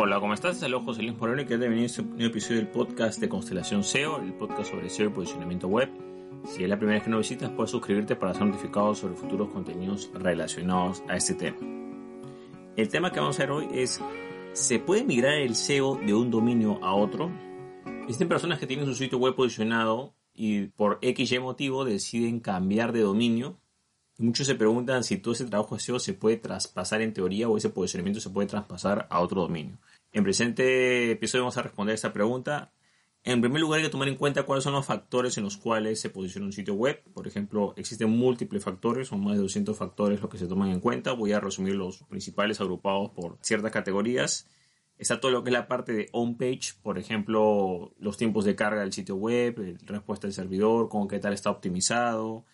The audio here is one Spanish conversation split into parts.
Hola, ¿cómo estás? Saludos José Luis Moreno y que te este nuevo episodio del podcast de Constelación SEO, el podcast sobre SEO y posicionamiento web. Si es la primera vez que nos visitas, puedes suscribirte para ser notificado sobre futuros contenidos relacionados a este tema. El tema que vamos a ver hoy es, ¿se puede migrar el SEO de un dominio a otro? Existen personas que tienen su sitio web posicionado y por X motivo deciden cambiar de dominio Muchos se preguntan si todo ese trabajo SEO se puede traspasar en teoría o ese posicionamiento se puede traspasar a otro dominio. En presente episodio vamos a responder esta pregunta. En primer lugar hay que tomar en cuenta cuáles son los factores en los cuales se posiciona un sitio web. Por ejemplo, existen múltiples factores, son más de 200 factores los que se toman en cuenta. Voy a resumir los principales agrupados por ciertas categorías. Está todo lo que es la parte de on-page, por ejemplo, los tiempos de carga del sitio web, respuesta del servidor, con qué tal está optimizado,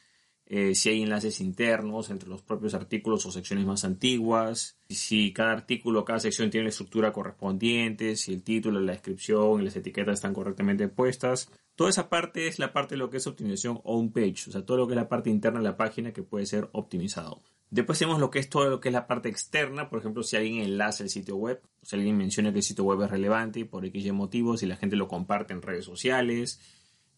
eh, si hay enlaces internos entre los propios artículos o secciones más antiguas, si cada artículo cada sección tiene la estructura correspondiente, si el título, la descripción y las etiquetas están correctamente puestas. Toda esa parte es la parte de lo que es optimización on-page, o sea, todo lo que es la parte interna de la página que puede ser optimizado. Después tenemos lo que es todo lo que es la parte externa, por ejemplo, si alguien enlaza el sitio web, o si alguien menciona que el sitio web es relevante por X motivos, si la gente lo comparte en redes sociales,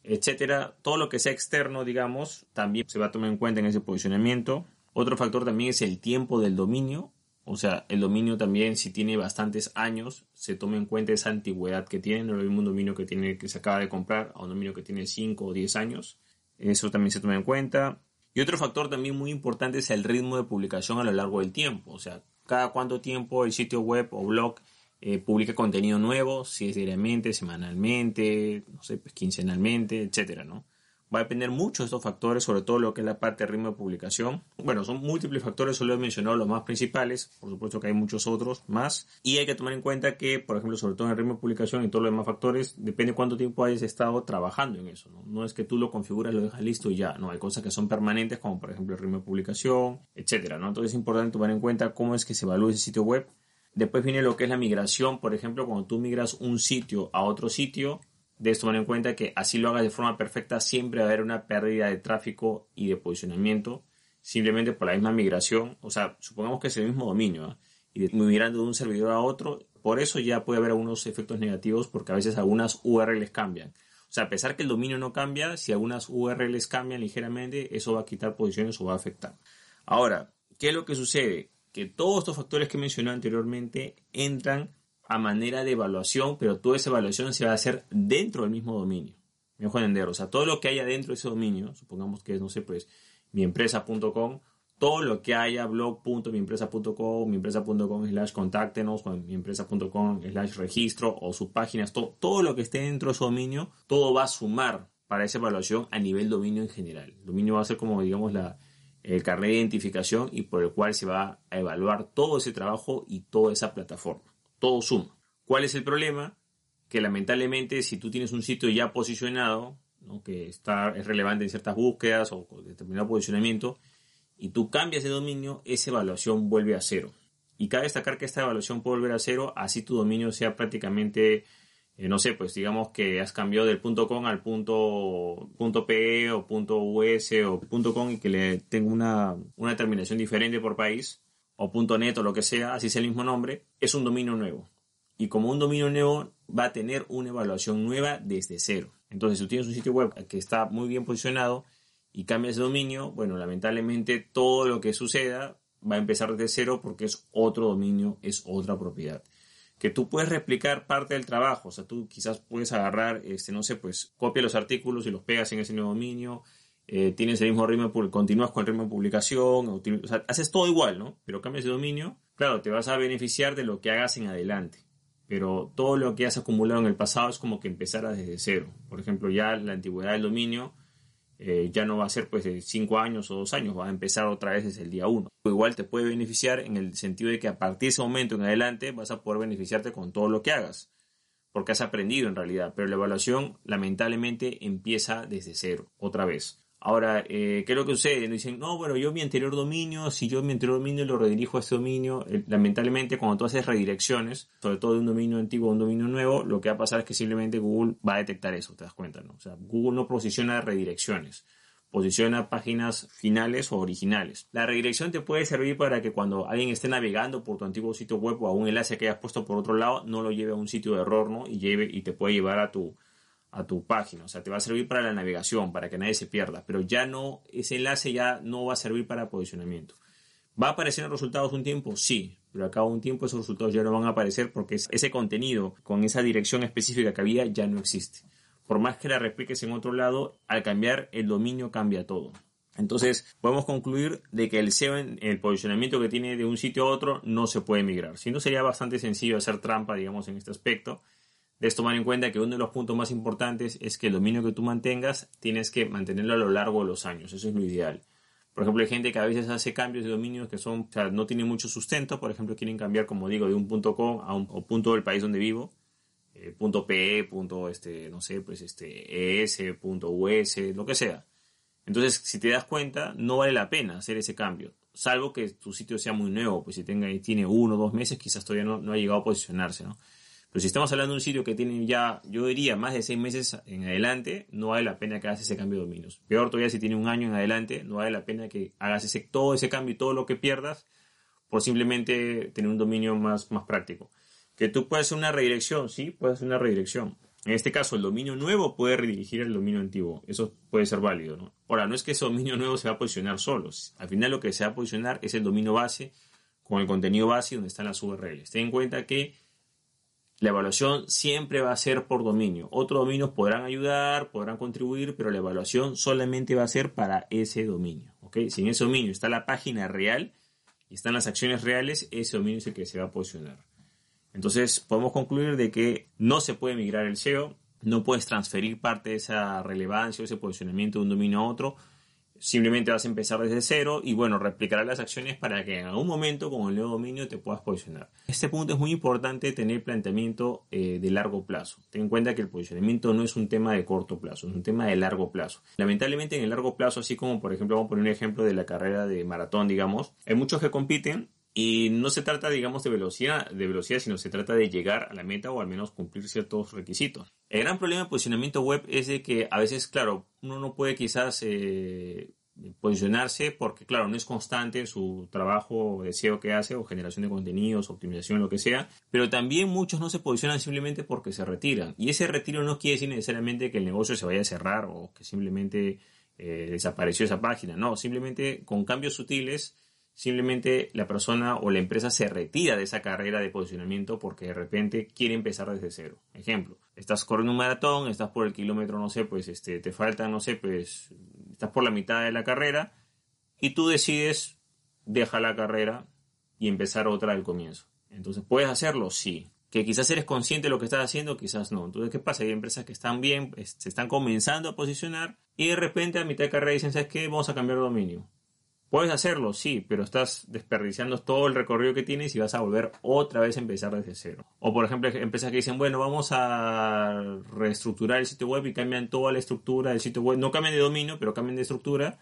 etcétera. Todo lo que sea externo, digamos, también se va a tomar en cuenta en ese posicionamiento. Otro factor también es el tiempo del dominio. O sea, el dominio también, si tiene bastantes años, se toma en cuenta esa antigüedad que tiene. No lo mismo un dominio que, tiene, que se acaba de comprar a un dominio que tiene 5 o 10 años. Eso también se toma en cuenta. Y otro factor también muy importante es el ritmo de publicación a lo largo del tiempo. O sea, cada cuánto tiempo el sitio web o blog eh, publica contenido nuevo, si es diariamente, semanalmente, no sé, pues quincenalmente, etcétera, ¿no? Va a depender mucho de estos factores, sobre todo lo que es la parte de ritmo de publicación. Bueno, son múltiples factores, solo he mencionado los más principales, por supuesto que hay muchos otros más. Y hay que tomar en cuenta que, por ejemplo, sobre todo en el ritmo de publicación y todos los demás factores, depende cuánto tiempo hayas estado trabajando en eso. ¿no? es que tú lo configuras, lo dejas listo y ya. No, hay cosas que son permanentes, como por ejemplo el ritmo de publicación, etcétera, ¿no? Entonces es importante tomar en cuenta cómo es que se evalúa ese sitio web Después viene lo que es la migración, por ejemplo, cuando tú migras un sitio a otro sitio, debes tomar en cuenta que así lo hagas de forma perfecta, siempre va a haber una pérdida de tráfico y de posicionamiento, simplemente por la misma migración. O sea, supongamos que es el mismo dominio, ¿ah? y migrando de un servidor a otro, por eso ya puede haber algunos efectos negativos, porque a veces algunas URLs cambian. O sea, a pesar que el dominio no cambia, si algunas URLs cambian ligeramente, eso va a quitar posiciones o va a afectar. Ahora, ¿qué es lo que sucede? Que todos estos factores que mencioné anteriormente entran a manera de evaluación, pero toda esa evaluación se va a hacer dentro del mismo dominio. Me dejo entender, o sea, todo lo que haya dentro de ese dominio, supongamos que es, no sé, pues, miempresa.com, todo lo que haya blog.miempresa.com, miempresa.com slash contáctenos, miempresa.com slash registro o sus páginas, todo, todo lo que esté dentro de ese dominio, todo va a sumar para esa evaluación a nivel dominio en general. El dominio va a ser como, digamos, la, el carnet de identificación y por el cual se va a evaluar todo ese trabajo y toda esa plataforma. Todo suma. ¿Cuál es el problema? Que lamentablemente si tú tienes un sitio ya posicionado, que está, es relevante en ciertas búsquedas o con determinado posicionamiento, y tú cambias de dominio, esa evaluación vuelve a cero. Y cabe destacar que esta evaluación puede volver a cero, así tu dominio sea prácticamente eh, no sé, pues digamos que has cambiado del punto .com al .pe o .us o punto .com y que le tenga una, una terminación diferente por país o punto .net o lo que sea, así sea el mismo nombre, es un dominio nuevo. Y como un dominio nuevo va a tener una evaluación nueva desde cero. Entonces, si tú tienes un sitio web que está muy bien posicionado y cambias de dominio, bueno, lamentablemente todo lo que suceda va a empezar desde cero porque es otro dominio, es otra propiedad que tú puedes replicar parte del trabajo. O sea, tú quizás puedes agarrar, este, no sé, pues copia los artículos y los pegas en ese nuevo dominio. Eh, tienes el mismo ritmo, continúas con el ritmo de publicación, o, sea, haces todo igual, ¿no? Pero cambias de dominio, claro, te vas a beneficiar de lo que hagas en adelante. Pero todo lo que has acumulado en el pasado es como que empezara desde cero. Por ejemplo, ya la antigüedad del dominio eh, ya no va a ser pues de 5 años o 2 años, va a empezar otra vez desde el día 1. Igual te puede beneficiar en el sentido de que a partir de ese momento en adelante vas a poder beneficiarte con todo lo que hagas, porque has aprendido en realidad, pero la evaluación lamentablemente empieza desde cero, otra vez. Ahora, eh, ¿qué es lo que sucede? Dicen, no, bueno, yo mi anterior dominio, si yo mi anterior dominio lo redirijo a este dominio, eh, lamentablemente cuando tú haces redirecciones, sobre todo de un dominio antiguo a un dominio nuevo, lo que va a pasar es que simplemente Google va a detectar eso, te das cuenta, ¿no? O sea, Google no posiciona redirecciones, posiciona páginas finales o originales. La redirección te puede servir para que cuando alguien esté navegando por tu antiguo sitio web o a un enlace que hayas puesto por otro lado, no lo lleve a un sitio de error, ¿no? Y lleve y te puede llevar a tu a tu página. O sea, te va a servir para la navegación, para que nadie se pierda. Pero ya no, ese enlace ya no va a servir para posicionamiento. ¿Va a aparecer en resultados un tiempo? Sí, pero a cabo un tiempo esos resultados ya no van a aparecer porque ese contenido con esa dirección específica que había ya no existe. Por más que la repliques en otro lado, al cambiar el dominio cambia todo. Entonces, podemos concluir de que el SEO, el posicionamiento que tiene de un sitio a otro, no se puede migrar. Si no, sería bastante sencillo hacer trampa, digamos, en este aspecto. Debes tomar en cuenta que uno de los puntos más importantes es que el dominio que tú mantengas tienes que mantenerlo a lo largo de los años. Eso es lo ideal. Por ejemplo, hay gente que a veces hace cambios de dominios que son, o sea, no tienen mucho sustento. Por ejemplo, quieren cambiar, como digo, de un punto .com a un punto del país donde vivo. Eh, punto .pe, este, no sé, pues este, es, us, lo que sea. Entonces, si te das cuenta, no vale la pena hacer ese cambio. Salvo que tu sitio sea muy nuevo, pues si tenga, tiene uno o dos meses, quizás todavía no ha llegado a posicionarse, ¿no? Pero si estamos hablando de un sitio que tiene ya, yo diría, más de seis meses en adelante, no vale la pena que hagas ese cambio de dominios. Peor todavía si tiene un año en adelante, no vale la pena que hagas ese, todo ese cambio y todo lo que pierdas por simplemente tener un dominio más, más práctico. Que tú puedes hacer una redirección, sí, puedes hacer una redirección. En este caso, el dominio nuevo puede redirigir el dominio antiguo. Eso puede ser válido, ¿no? Ahora, no es que ese dominio nuevo se va a posicionar solo. Al final lo que se va a posicionar es el dominio base con el contenido base donde están las URLs. Ten en cuenta que la evaluación siempre va a ser por dominio. Otros dominios podrán ayudar, podrán contribuir, pero la evaluación solamente va a ser para ese dominio. Si en ese dominio está la página real y están las acciones reales, ese dominio es el que se va a posicionar. Entonces podemos concluir de que no se puede migrar el SEO, no puedes transferir parte de esa relevancia o ese posicionamiento de un dominio a otro, Simplemente vas a empezar desde cero y bueno, replicarás las acciones para que en algún momento con el nuevo dominio te puedas posicionar. Este punto es muy importante tener planteamiento eh, de largo plazo. Ten en cuenta que el posicionamiento no es un tema de corto plazo, es un tema de largo plazo. Lamentablemente en el largo plazo, así como por ejemplo vamos a poner un ejemplo de la carrera de maratón, digamos, hay muchos que compiten y no se trata, digamos, de velocidad, de velocidad, sino se trata de llegar a la meta o al menos cumplir ciertos requisitos. El gran problema de posicionamiento web es de que a veces, claro, uno no puede quizás eh, posicionarse porque, claro, no es constante su trabajo de SEO que hace o generación de contenidos, optimización, lo que sea, pero también muchos no se posicionan simplemente porque se retiran. Y ese retiro no quiere decir necesariamente que el negocio se vaya a cerrar o que simplemente eh, desapareció esa página. No, simplemente con cambios sutiles Simplemente la persona o la empresa se retira de esa carrera de posicionamiento porque de repente quiere empezar desde cero. Ejemplo, estás corriendo un maratón, estás por el kilómetro, no sé, pues este, te falta, no sé, pues estás por la mitad de la carrera y tú decides dejar la carrera y empezar otra al comienzo. Entonces, ¿puedes hacerlo? Sí. Que quizás eres consciente de lo que estás haciendo, quizás no. Entonces, ¿qué pasa? Hay empresas que están bien, se están comenzando a posicionar y de repente a mitad de carrera dicen, ¿sabes qué? Vamos a cambiar dominio Puedes hacerlo, sí, pero estás desperdiciando todo el recorrido que tienes y vas a volver otra vez a empezar desde cero. O por ejemplo, empresas que dicen, bueno, vamos a reestructurar el sitio web y cambian toda la estructura del sitio web. No cambian de dominio, pero cambian de estructura.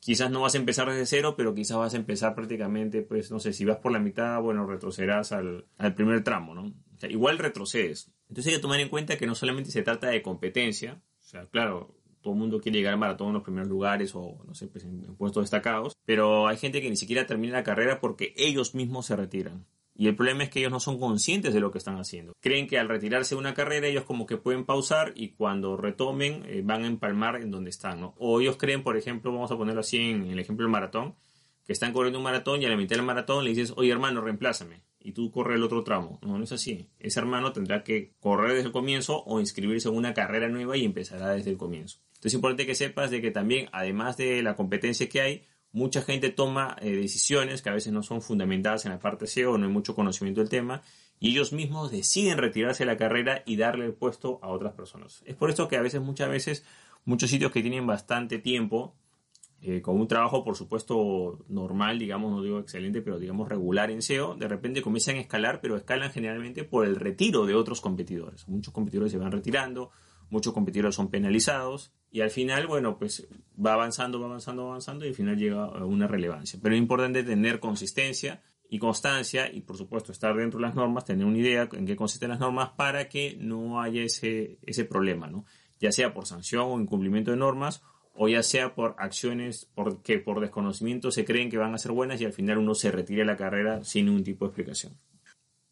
Quizás no vas a empezar desde cero, pero quizás vas a empezar prácticamente, pues, no sé, si vas por la mitad, bueno, retrocederás al, al primer tramo, ¿no? O sea, igual retrocedes. Entonces hay que tomar en cuenta que no solamente se trata de competencia, o sea, claro, todo el mundo quiere llegar al maratón en los primeros lugares o, no sé, pues en, puestos destacados, pero hay gente que ni siquiera termina la carrera porque ellos mismos se retiran. Y el problema es que ellos no son conscientes de lo que están haciendo. Creen que al retirarse de una carrera ellos como que pueden pausar y cuando retomen eh, van a empalmar en donde están, ¿no? O ellos creen, por ejemplo, vamos a ponerlo así en, el ejemplo del maratón, que están corriendo un maratón y a la mitad del maratón le dices, oye hermano, reemplázame. Y tú corres el otro tramo. No, no es así. Ese hermano tendrá que correr desde el comienzo o inscribirse en una carrera nueva y empezará desde el comienzo. Entonces es importante que sepas de que también, además de la competencia que hay, mucha gente toma eh, decisiones que a veces no son fundamentadas en la parte SEO, no hay mucho conocimiento del tema, y ellos mismos deciden retirarse de la carrera y darle el puesto a otras personas. Es por esto que a veces, muchas veces, Muchos sitios que tienen bastante tiempo, eh, con un trabajo por supuesto normal, digamos, no digo excelente, pero digamos regular en SEO, de repente comienzan a escalar, pero escalan generalmente por el retiro de otros competidores. Muchos competidores se van retirando, muchos competidores son penalizados y al final, bueno, pues va avanzando, va avanzando, va avanzando y al final llega a una relevancia. Pero es importante tener consistencia y constancia y por supuesto estar dentro de las normas, tener una idea en qué consisten las normas para que no haya ese, ese problema, ¿no? Ya sea por sanción o incumplimiento de normas o ya sea por acciones porque por desconocimiento se creen que van a ser buenas y al final uno se retire de la carrera sin ningún tipo de explicación.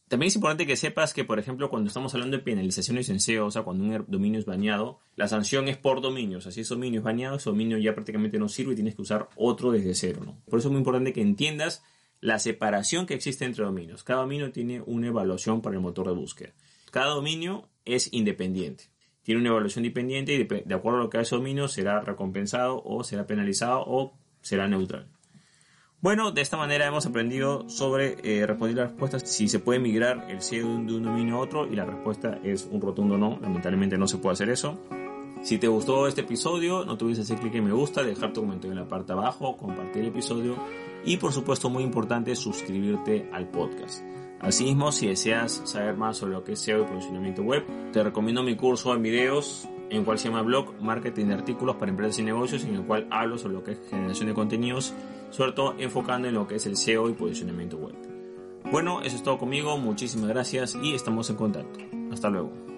También es importante que sepas que, por ejemplo, cuando estamos hablando de penalizaciones en SEO, o sea, cuando un dominio es baneado, la sanción es por dominio. O sea, si ese dominio es baneado, ese dominio ya prácticamente no sirve y tienes que usar otro desde cero. Por eso es muy importante que entiendas la separación que existe entre dominios. Cada dominio tiene una evaluación para el motor de búsqueda. Cada dominio es independiente. Tiene una evaluación independiente y de, acuerdo a lo que haga ese dominio será recompensado o será penalizado o será neutral. Bueno, de esta manera hemos aprendido sobre eh, responder las respuestas, si se puede migrar el SEO de un, dominio a otro y la respuesta es un rotundo no, lamentablemente no se puede hacer eso. Si te gustó este episodio, no te olvides hacer clic en me gusta, dejar tu comentario en la parte abajo, compartir el episodio y por supuesto muy importante suscribirte al podcast. Asimismo, si deseas saber más sobre lo que es SEO y posicionamiento web, te recomiendo mi curso en videos en cual se llama Blog Marketing de Artículos para Empresas y Negocios, en el cual hablo sobre lo que es generación de contenidos, sobre todo enfocando en lo que es el SEO y posicionamiento web. Bueno, eso es todo conmigo, muchísimas gracias y estamos en contacto. Hasta luego.